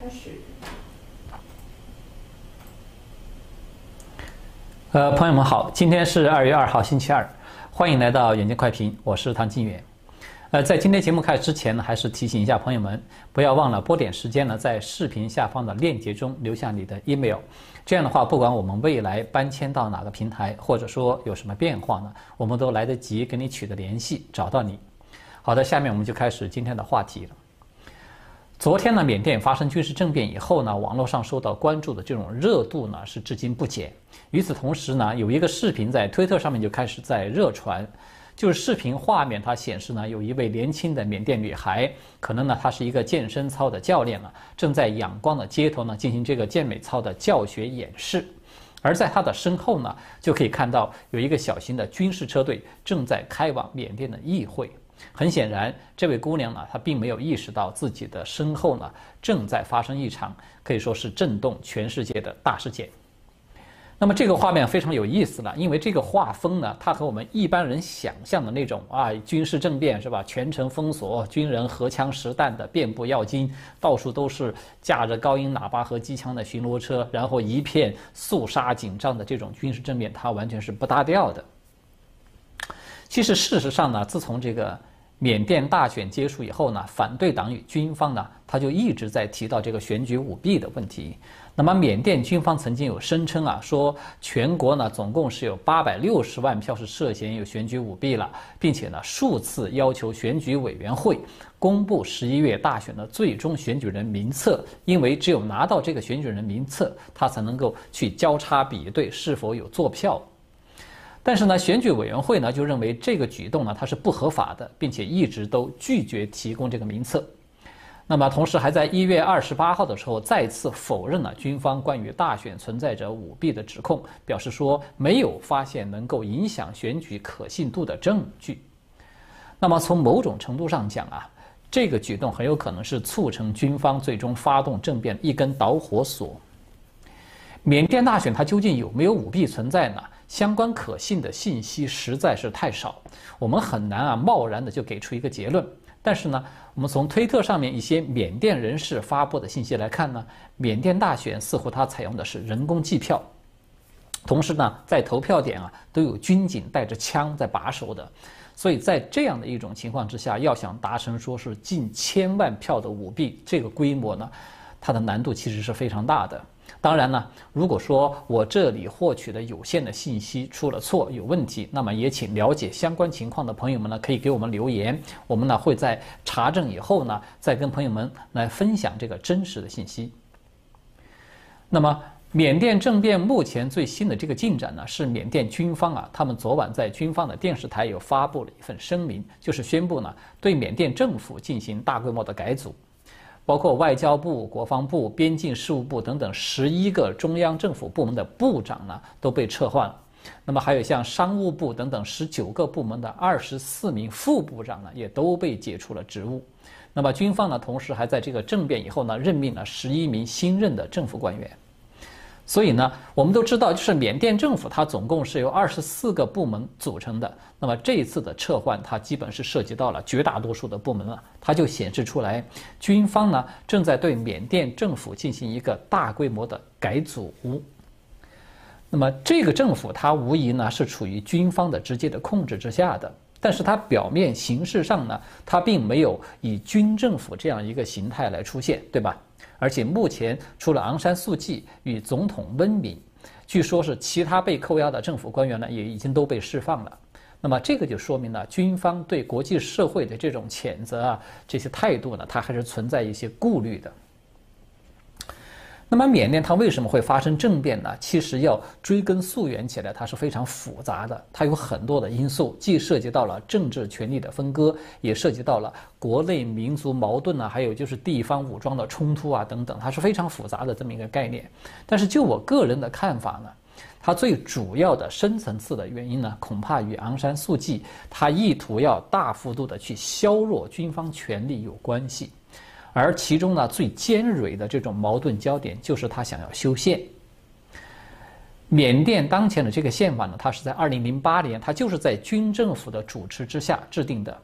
开始。呃，朋友们好，今天是二月二号星期二，欢迎来到远见快评，我是唐金远。呃，在今天节目开始之前呢，还是提醒一下朋友们，不要忘了拨点时间呢，在视频下方的链接中留下你的 email。这样的话，不管我们未来搬迁到哪个平台，或者说有什么变化呢，我们都来得及跟你取得联系，找到你。好的，下面我们就开始今天的话题了。昨天呢，缅甸发生军事政变以后呢，网络上受到关注的这种热度呢是至今不减。与此同时呢，有一个视频在推特上面就开始在热传，就是视频画面它显示呢，有一位年轻的缅甸女孩，可能呢她是一个健身操的教练了，正在阳光的街头呢进行这个健美操的教学演示，而在她的身后呢，就可以看到有一个小型的军事车队正在开往缅甸的议会。很显然，这位姑娘呢，她并没有意识到自己的身后呢正在发生一场可以说是震动全世界的大事件。那么这个画面非常有意思了，因为这个画风呢，它和我们一般人想象的那种啊军事政变是吧，全城封锁，军人荷枪实弹的遍布要津，到处都是架着高音喇叭和机枪的巡逻车，然后一片肃杀紧张的这种军事政变，它完全是不搭调的。其实事实上呢，自从这个。缅甸大选结束以后呢，反对党与军方呢，他就一直在提到这个选举舞弊的问题。那么缅甸军方曾经有声称啊，说全国呢总共是有八百六十万票是涉嫌有选举舞弊了，并且呢数次要求选举委员会公布十一月大选的最终选举人名册，因为只有拿到这个选举人名册，他才能够去交叉比对是否有作票。但是呢，选举委员会呢就认为这个举动呢它是不合法的，并且一直都拒绝提供这个名册。那么同时还在一月二十八号的时候再次否认了军方关于大选存在着舞弊的指控，表示说没有发现能够影响选举可信度的证据。那么从某种程度上讲啊，这个举动很有可能是促成军方最终发动政变一根导火索。缅甸大选它究竟有没有舞弊存在呢？相关可信的信息实在是太少，我们很难啊贸然的就给出一个结论。但是呢，我们从推特上面一些缅甸人士发布的信息来看呢，缅甸大选似乎它采用的是人工计票，同时呢，在投票点啊都有军警带着枪在把守的，所以在这样的一种情况之下，要想达成说是近千万票的舞弊这个规模呢，它的难度其实是非常大的。当然呢，如果说我这里获取的有限的信息出了错、有问题，那么也请了解相关情况的朋友们呢，可以给我们留言，我们呢会在查证以后呢，再跟朋友们来分享这个真实的信息。那么，缅甸政变目前最新的这个进展呢，是缅甸军方啊，他们昨晚在军方的电视台有发布了一份声明，就是宣布呢，对缅甸政府进行大规模的改组。包括外交部、国防部、边境事务部等等十一个中央政府部门的部长呢，都被撤换了。那么还有像商务部等等十九个部门的二十四名副部长呢，也都被解除了职务。那么军方呢，同时还在这个政变以后呢，任命了十一名新任的政府官员。所以呢，我们都知道，就是缅甸政府它总共是由二十四个部门组成的。那么这一次的撤换，它基本是涉及到了绝大多数的部门了。它就显示出来，军方呢正在对缅甸政府进行一个大规模的改组。那么这个政府它无疑呢是处于军方的直接的控制之下的，但是它表面形式上呢，它并没有以军政府这样一个形态来出现，对吧？而且目前除了昂山素季与总统温敏，据说是其他被扣押的政府官员呢，也已经都被释放了。那么这个就说明了军方对国际社会的这种谴责啊，这些态度呢，它还是存在一些顾虑的。那么缅甸它为什么会发生政变呢？其实要追根溯源起来，它是非常复杂的，它有很多的因素，既涉及到了政治权力的分割，也涉及到了国内民族矛盾啊，还有就是地方武装的冲突啊等等，它是非常复杂的这么一个概念。但是就我个人的看法呢，它最主要的深层次的原因呢，恐怕与昂山素季他意图要大幅度的去削弱军方权力有关系。而其中呢，最尖锐的这种矛盾焦点就是他想要修宪。缅甸当前的这个宪法呢，它是在二零零八年，它就是在军政府的主持之下制定的。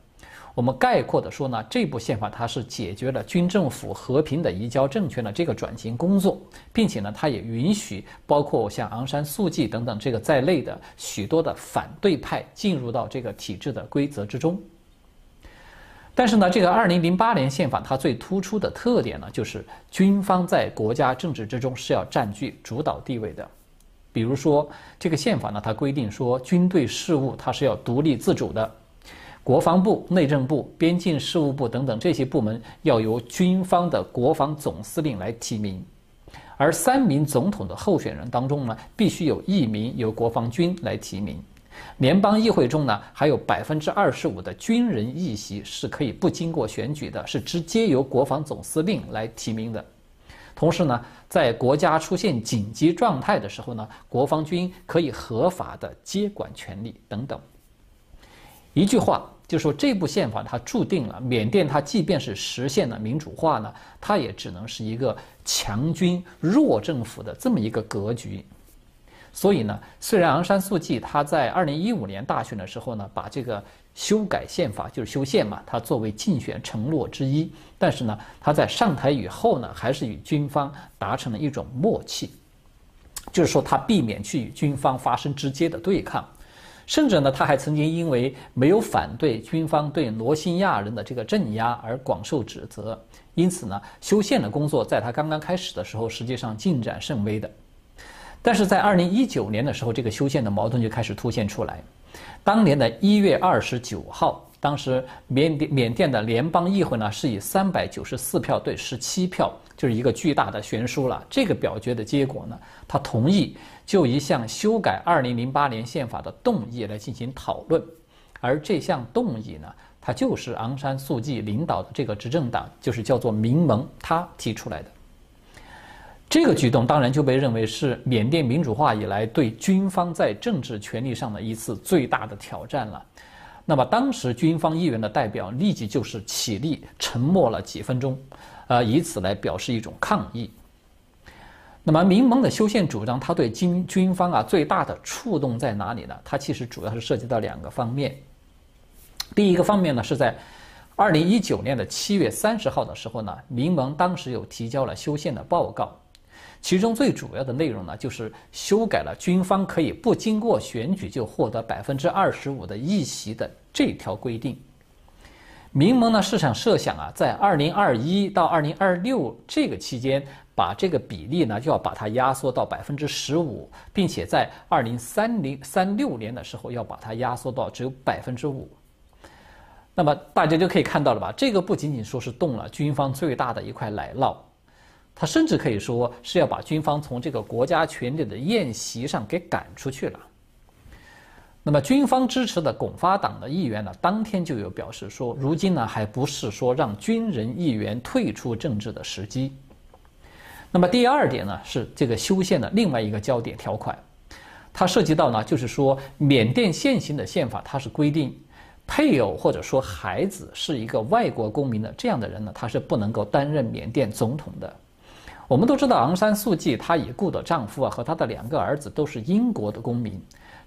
我们概括的说呢，这部宪法它是解决了军政府和平的移交政权的这个转型工作，并且呢，它也允许包括像昂山素季等等这个在内的许多的反对派进入到这个体制的规则之中。但是呢，这个二零零八年宪法它最突出的特点呢，就是军方在国家政治之中是要占据主导地位的。比如说，这个宪法呢，它规定说，军队事务它是要独立自主的，国防部、内政部、边境事务部等等这些部门要由军方的国防总司令来提名，而三名总统的候选人当中呢，必须有一名由国防军来提名。联邦议会中呢，还有百分之二十五的军人议席是可以不经过选举的，是直接由国防总司令来提名的。同时呢，在国家出现紧急状态的时候呢，国防军可以合法的接管权力等等。一句话就说，这部宪法它注定了缅甸，它即便是实现了民主化呢，它也只能是一个强军弱政府的这么一个格局。所以呢，虽然昂山素季他在二零一五年大选的时候呢，把这个修改宪法就是修宪嘛，他作为竞选承诺之一，但是呢，他在上台以后呢，还是与军方达成了一种默契，就是说他避免去与军方发生直接的对抗，甚至呢，他还曾经因为没有反对军方对罗兴亚人的这个镇压而广受指责，因此呢，修宪的工作在他刚刚开始的时候，实际上进展甚微的。但是在二零一九年的时候，这个修宪的矛盾就开始凸显出来。当年的一月二十九号，当时缅甸缅甸的联邦议会呢是以三百九十四票对十七票，就是一个巨大的悬殊了。这个表决的结果呢，他同意就一项修改二零零八年宪法的动议来进行讨论，而这项动议呢，它就是昂山素季领导的这个执政党，就是叫做民盟，他提出来的。这个举动当然就被认为是缅甸民主化以来对军方在政治权力上的一次最大的挑战了。那么当时军方议员的代表立即就是起立，沉默了几分钟，呃，以此来表示一种抗议。那么民盟的修宪主张，它对军军方啊最大的触动在哪里呢？它其实主要是涉及到两个方面。第一个方面呢，是在二零一九年的七月三十号的时候呢，民盟当时有提交了修宪的报告。其中最主要的内容呢，就是修改了军方可以不经过选举就获得百分之二十五的议席的这条规定。民盟呢是想设想啊，在二零二一到二零二六这个期间，把这个比例呢就要把它压缩到百分之十五，并且在二零三零三六年的时候要把它压缩到只有百分之五。那么大家就可以看到了吧？这个不仅仅说是动了军方最大的一块奶酪。他甚至可以说是要把军方从这个国家权力的宴席上给赶出去了。那么，军方支持的拱发党的议员呢，当天就有表示说，如今呢还不是说让军人议员退出政治的时机。那么，第二点呢是这个修宪的另外一个焦点条款，它涉及到呢就是说，缅甸现行的宪法它是规定，配偶或者说孩子是一个外国公民的这样的人呢，他是不能够担任缅甸总统的。我们都知道，昂山素季她已故的丈夫啊和她的两个儿子都是英国的公民，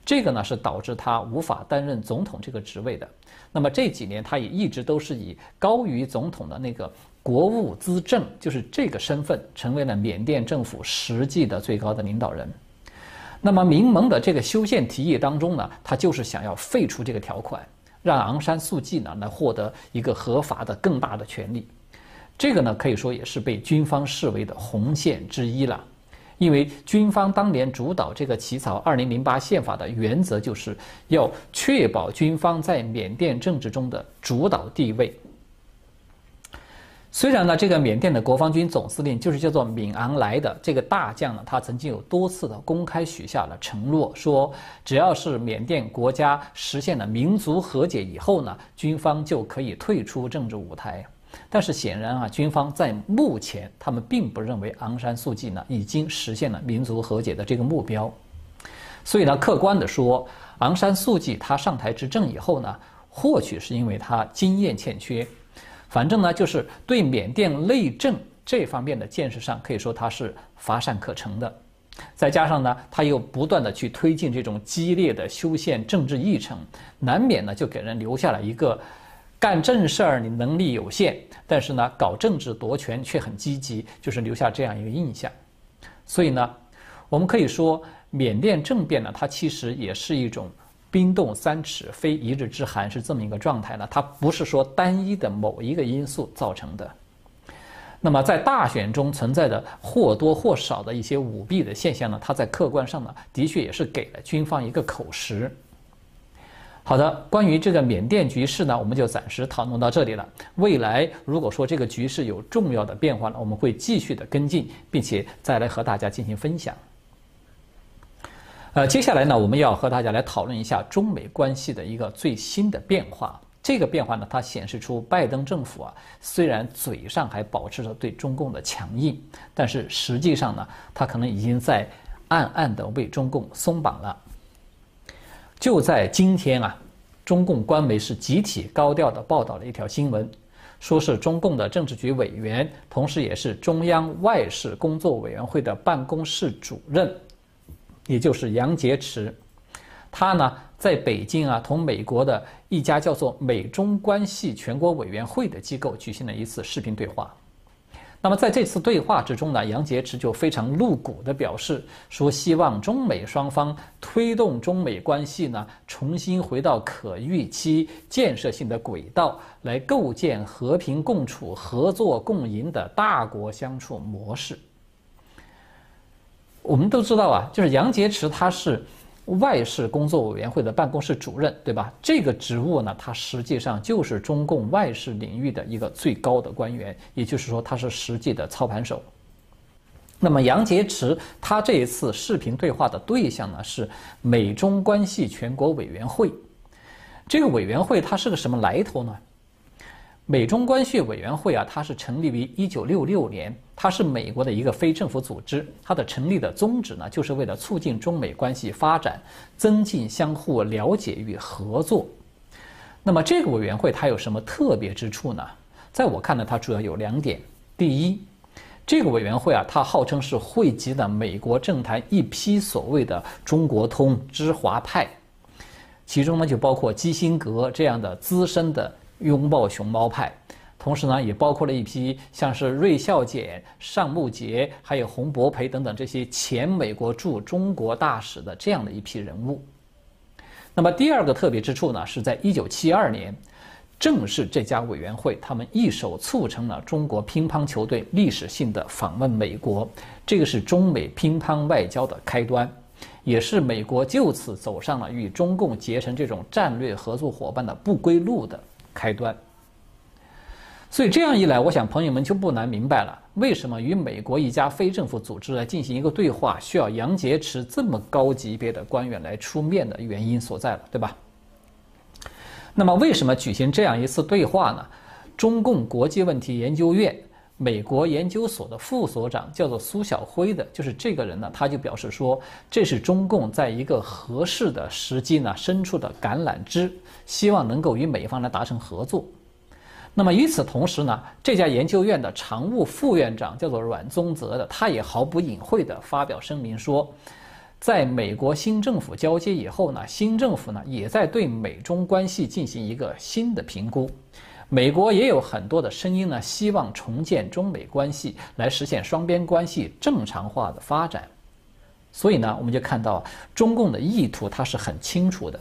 这个呢是导致她无法担任总统这个职位的。那么这几年，她也一直都是以高于总统的那个国务资政，就是这个身份，成为了缅甸政府实际的最高的领导人。那么民盟的这个修宪提议当中呢，他就是想要废除这个条款，让昂山素季呢来获得一个合法的更大的权利。这个呢，可以说也是被军方视为的红线之一了，因为军方当年主导这个起草二零零八宪法的原则，就是要确保军方在缅甸政治中的主导地位。虽然呢，这个缅甸的国防军总司令就是叫做敏昂莱的这个大将呢，他曾经有多次的公开许下了承诺，说只要是缅甸国家实现了民族和解以后呢，军方就可以退出政治舞台。但是显然啊，军方在目前他们并不认为昂山素季呢已经实现了民族和解的这个目标，所以呢，客观的说，昂山素季他上台执政以后呢，或许是因为他经验欠缺，反正呢就是对缅甸内政这方面的见识上可以说他是乏善可陈的，再加上呢他又不断的去推进这种激烈的修宪政治议程，难免呢就给人留下了一个。干正事儿你能力有限，但是呢，搞政治夺权却很积极，就是留下这样一个印象。所以呢，我们可以说，缅甸政变呢，它其实也是一种冰冻三尺非一日之寒，是这么一个状态呢。它不是说单一的某一个因素造成的。那么，在大选中存在的或多或少的一些舞弊的现象呢，它在客观上呢，的确也是给了军方一个口实。好的，关于这个缅甸局势呢，我们就暂时讨论到这里了。未来如果说这个局势有重要的变化呢，我们会继续的跟进，并且再来和大家进行分享。呃，接下来呢，我们要和大家来讨论一下中美关系的一个最新的变化。这个变化呢，它显示出拜登政府啊，虽然嘴上还保持着对中共的强硬，但是实际上呢，他可能已经在暗暗的为中共松绑了。就在今天啊，中共官媒是集体高调的报道了一条新闻，说是中共的政治局委员，同时也是中央外事工作委员会的办公室主任，也就是杨洁篪，他呢。在北京啊，同美国的一家叫做美中关系全国委员会的机构举行了一次视频对话。那么在这次对话之中呢，杨洁篪就非常露骨地表示说，希望中美双方推动中美关系呢重新回到可预期、建设性的轨道，来构建和平共处、合作共赢的大国相处模式。我们都知道啊，就是杨洁篪他是。外事工作委员会的办公室主任，对吧？这个职务呢，他实际上就是中共外事领域的一个最高的官员，也就是说，他是实际的操盘手。那么，杨洁篪他这一次视频对话的对象呢，是美中关系全国委员会。这个委员会它是个什么来头呢？美中关系委员会啊，它是成立于一九六六年，它是美国的一个非政府组织。它的成立的宗旨呢，就是为了促进中美关系发展，增进相互了解与合作。那么这个委员会它有什么特别之处呢？在我看来，它主要有两点。第一，这个委员会啊，它号称是汇集了美国政坛一批所谓的“中国通”知华派，其中呢就包括基辛格这样的资深的。拥抱熊猫派，同时呢，也包括了一批像是芮孝俭、尚木杰，还有洪博培等等这些前美国驻中国大使的这样的一批人物。那么第二个特别之处呢，是在一九七二年，正是这家委员会他们一手促成了中国乒乓球队历史性的访问美国，这个是中美乒乓外交的开端，也是美国就此走上了与中共结成这种战略合作伙伴的不归路的。开端，所以这样一来，我想朋友们就不难明白了，为什么与美国一家非政府组织来进行一个对话，需要杨洁篪这么高级别的官员来出面的原因所在了，对吧？那么，为什么举行这样一次对话呢？中共国际问题研究院美国研究所的副所长叫做苏晓辉的，就是这个人呢，他就表示说，这是中共在一个合适的时机呢伸出的橄榄枝。希望能够与美方来达成合作。那么与此同时呢，这家研究院的常务副院长叫做阮宗泽的，他也毫不隐晦地发表声明说，在美国新政府交接以后呢，新政府呢也在对美中关系进行一个新的评估。美国也有很多的声音呢，希望重建中美关系，来实现双边关系正常化的发展。所以呢，我们就看到中共的意图，它是很清楚的。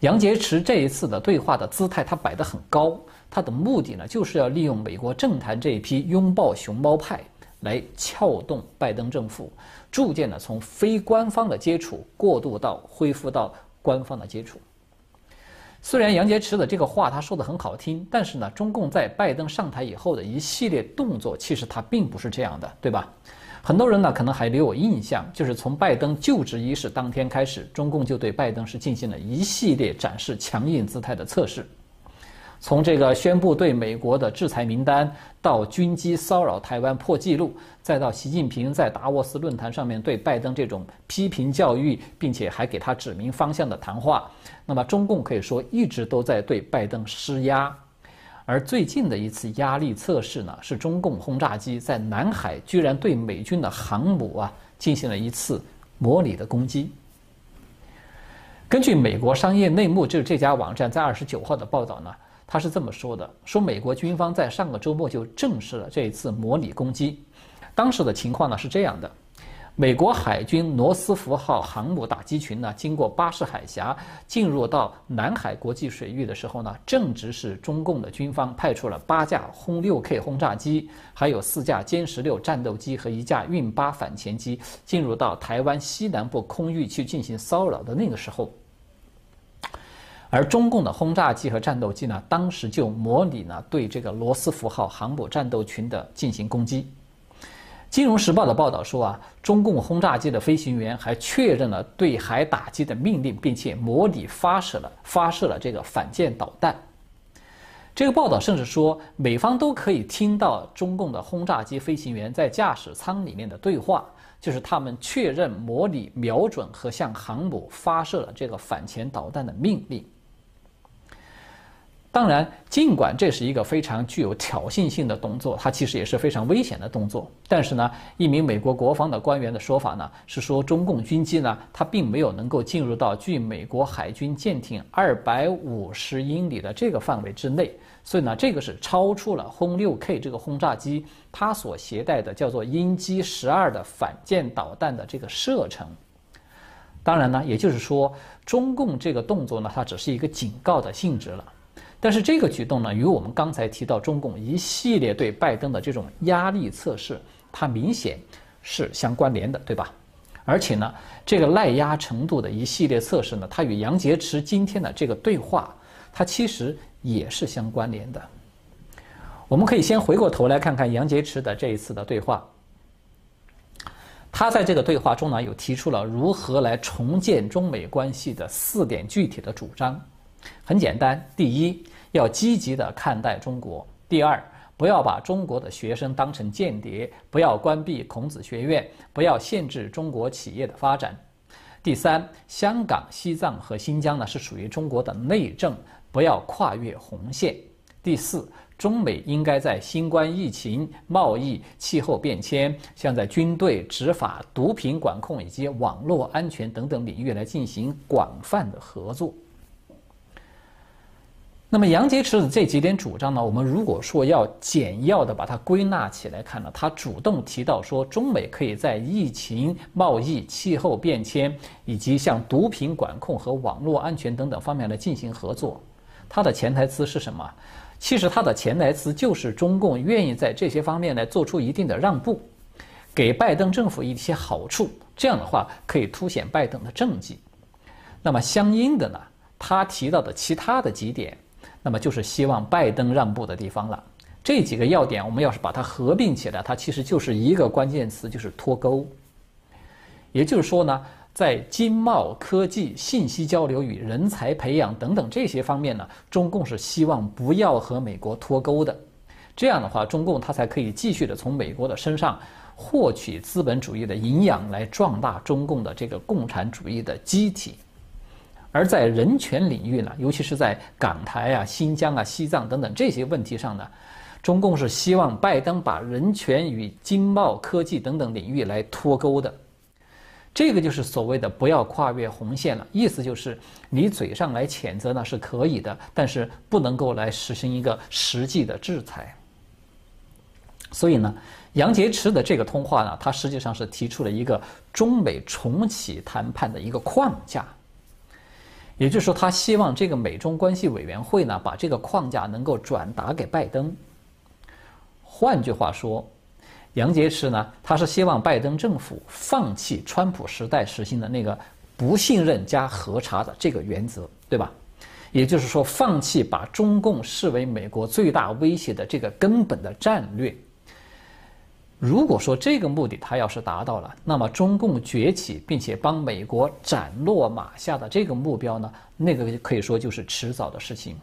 杨洁篪这一次的对话的姿态，他摆得很高，他的目的呢，就是要利用美国政坛这一批拥抱熊猫派，来撬动拜登政府，逐渐的从非官方的接触过渡到恢复到官方的接触。虽然杨洁篪的这个话他说的很好听，但是呢，中共在拜登上台以后的一系列动作，其实他并不是这样的，对吧？很多人呢可能还留有印象，就是从拜登就职仪式当天开始，中共就对拜登是进行了一系列展示强硬姿态的测试。从这个宣布对美国的制裁名单，到军机骚扰台湾破纪录，再到习近平在达沃斯论坛上面对拜登这种批评教育，并且还给他指明方向的谈话，那么中共可以说一直都在对拜登施压。而最近的一次压力测试呢，是中共轰炸机在南海居然对美军的航母啊进行了一次模拟的攻击。根据美国商业内幕，就是这家网站在二十九号的报道呢，他是这么说的：说美国军方在上个周末就证实了这一次模拟攻击。当时的情况呢是这样的。美国海军罗斯福号航母打击群呢，经过巴士海峡进入到南海国际水域的时候呢，正值是中共的军方派出了八架轰六 K 轰炸机，还有四架歼十六战斗机和一架运八反潜机进入到台湾西南部空域去进行骚扰的那个时候，而中共的轰炸机和战斗机呢，当时就模拟呢对这个罗斯福号航母战斗群的进行攻击。金融时报的报道说啊，中共轰炸机的飞行员还确认了对海打击的命令，并且模拟发射了发射了这个反舰导弹。这个报道甚至说，美方都可以听到中共的轰炸机飞行员在驾驶舱里面的对话，就是他们确认模拟瞄准和向航母发射了这个反潜导弹的命令。当然，尽管这是一个非常具有挑衅性的动作，它其实也是非常危险的动作。但是呢，一名美国国防的官员的说法呢，是说中共军机呢，它并没有能够进入到距美国海军舰艇二百五十英里的这个范围之内，所以呢，这个是超出了轰六 K 这个轰炸机它所携带的叫做鹰击十二的反舰导弹的这个射程。当然呢，也就是说，中共这个动作呢，它只是一个警告的性质了。但是这个举动呢，与我们刚才提到中共一系列对拜登的这种压力测试，它明显是相关联的，对吧？而且呢，这个耐压程度的一系列测试呢，它与杨洁篪今天的这个对话，它其实也是相关联的。我们可以先回过头来看看杨洁篪的这一次的对话。他在这个对话中呢，有提出了如何来重建中美关系的四点具体的主张。很简单，第一。要积极地看待中国。第二，不要把中国的学生当成间谍，不要关闭孔子学院，不要限制中国企业的发展。第三，香港、西藏和新疆呢是属于中国的内政，不要跨越红线。第四，中美应该在新冠疫情、贸易、气候变迁，像在军队、执法、毒品管控以及网络安全等等领域来进行广泛的合作。那么杨洁篪的这几点主张呢，我们如果说要简要的把它归纳起来看呢，他主动提到说，中美可以在疫情、贸易、气候变迁以及像毒品管控和网络安全等等方面来进行合作。他的潜台词是什么？其实他的潜台词就是中共愿意在这些方面来做出一定的让步，给拜登政府一些好处，这样的话可以凸显拜登的政绩。那么相应的呢，他提到的其他的几点。那么就是希望拜登让步的地方了。这几个要点，我们要是把它合并起来，它其实就是一个关键词，就是脱钩。也就是说呢，在经贸、科技、信息交流与人才培养等等这些方面呢，中共是希望不要和美国脱钩的。这样的话，中共它才可以继续的从美国的身上获取资本主义的营养，来壮大中共的这个共产主义的机体。而在人权领域呢，尤其是在港台啊、新疆啊、西藏等等这些问题上呢，中共是希望拜登把人权与经贸、科技等等领域来脱钩的。这个就是所谓的不要跨越红线了，意思就是你嘴上来谴责呢是可以的，但是不能够来实行一个实际的制裁。所以呢，杨洁篪的这个通话呢，他实际上是提出了一个中美重启谈判的一个框架。也就是说，他希望这个美中关系委员会呢，把这个框架能够转达给拜登。换句话说，杨洁篪呢，他是希望拜登政府放弃川普时代实行的那个不信任加核查的这个原则，对吧？也就是说，放弃把中共视为美国最大威胁的这个根本的战略。如果说这个目的他要是达到了，那么中共崛起并且帮美国斩落马下的这个目标呢，那个可以说就是迟早的事情。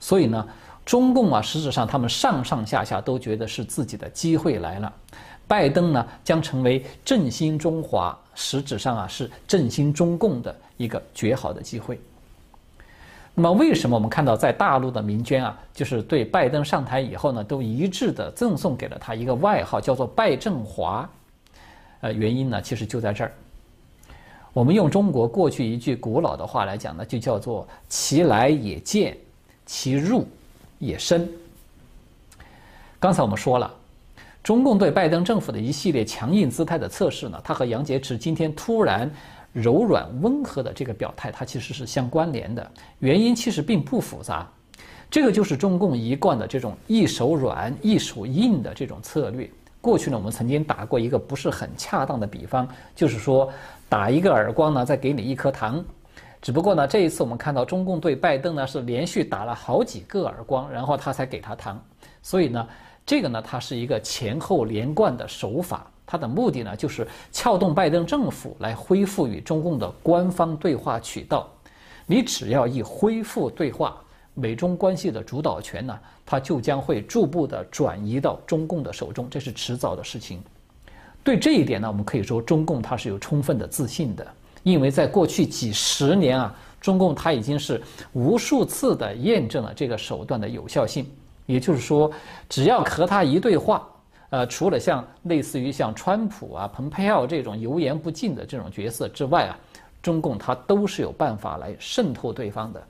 所以呢，中共啊，实质上他们上上下下都觉得是自己的机会来了，拜登呢将成为振兴中华，实质上啊是振兴中共的一个绝好的机会。那么，为什么我们看到在大陆的民间啊，就是对拜登上台以后呢，都一致的赠送给了他一个外号，叫做“拜振华”。呃，原因呢，其实就在这儿。我们用中国过去一句古老的话来讲呢，就叫做“其来也见，其入也深。刚才我们说了，中共对拜登政府的一系列强硬姿态的测试呢，它和杨洁篪今天突然柔软温和的这个表态，它其实是相关联的。原因其实并不复杂，这个就是中共一贯的这种一手软一手硬的这种策略。过去呢，我们曾经打过一个不是很恰当的比方，就是说打一个耳光呢，再给你一颗糖。只不过呢，这一次我们看到中共对拜登呢是连续打了好几个耳光，然后他才给他糖。所以呢。这个呢，它是一个前后连贯的手法，它的目的呢，就是撬动拜登政府来恢复与中共的官方对话渠道。你只要一恢复对话，美中关系的主导权呢，它就将会逐步的转移到中共的手中，这是迟早的事情。对这一点呢，我们可以说中共它是有充分的自信的，因为在过去几十年啊，中共它已经是无数次的验证了这个手段的有效性。也就是说，只要和他一对话，呃，除了像类似于像川普啊、蓬佩奥这种油盐不进的这种角色之外啊，中共他都是有办法来渗透对方的。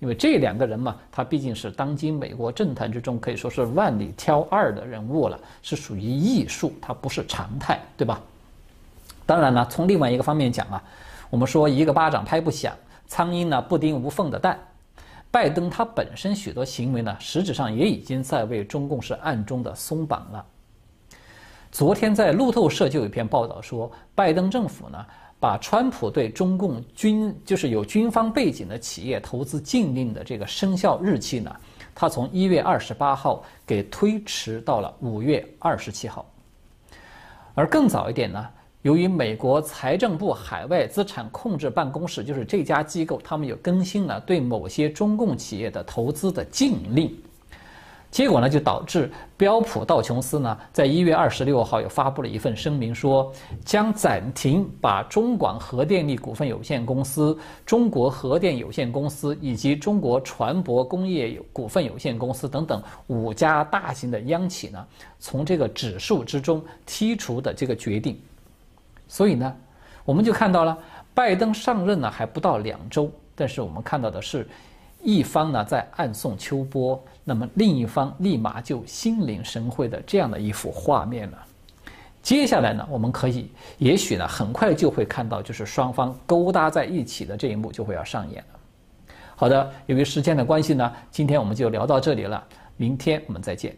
因为这两个人嘛，他毕竟是当今美国政坛之中可以说是万里挑二的人物了，是属于艺术，他不是常态，对吧？当然呢，从另外一个方面讲啊，我们说一个巴掌拍不响，苍蝇呢不叮无缝的蛋。拜登他本身许多行为呢，实质上也已经在为中共是暗中的松绑了。昨天在路透社就有一篇报道说，拜登政府呢把川普对中共军就是有军方背景的企业投资禁令的这个生效日期呢，他从一月二十八号给推迟到了五月二十七号，而更早一点呢。由于美国财政部海外资产控制办公室，就是这家机构，他们有更新了对某些中共企业的投资的禁令，结果呢，就导致标普道琼斯呢，在一月二十六号又发布了一份声明，说将暂停把中广核电力股份有限公司、中国核电有限公司以及中国船舶工业股份有限公司等等五家大型的央企呢，从这个指数之中剔除的这个决定。所以呢，我们就看到了，拜登上任呢还不到两周，但是我们看到的是，一方呢在暗送秋波，那么另一方立马就心领神会的这样的一幅画面了。接下来呢，我们可以也许呢很快就会看到，就是双方勾搭在一起的这一幕就会要上演了。好的，由于时间的关系呢，今天我们就聊到这里了，明天我们再见。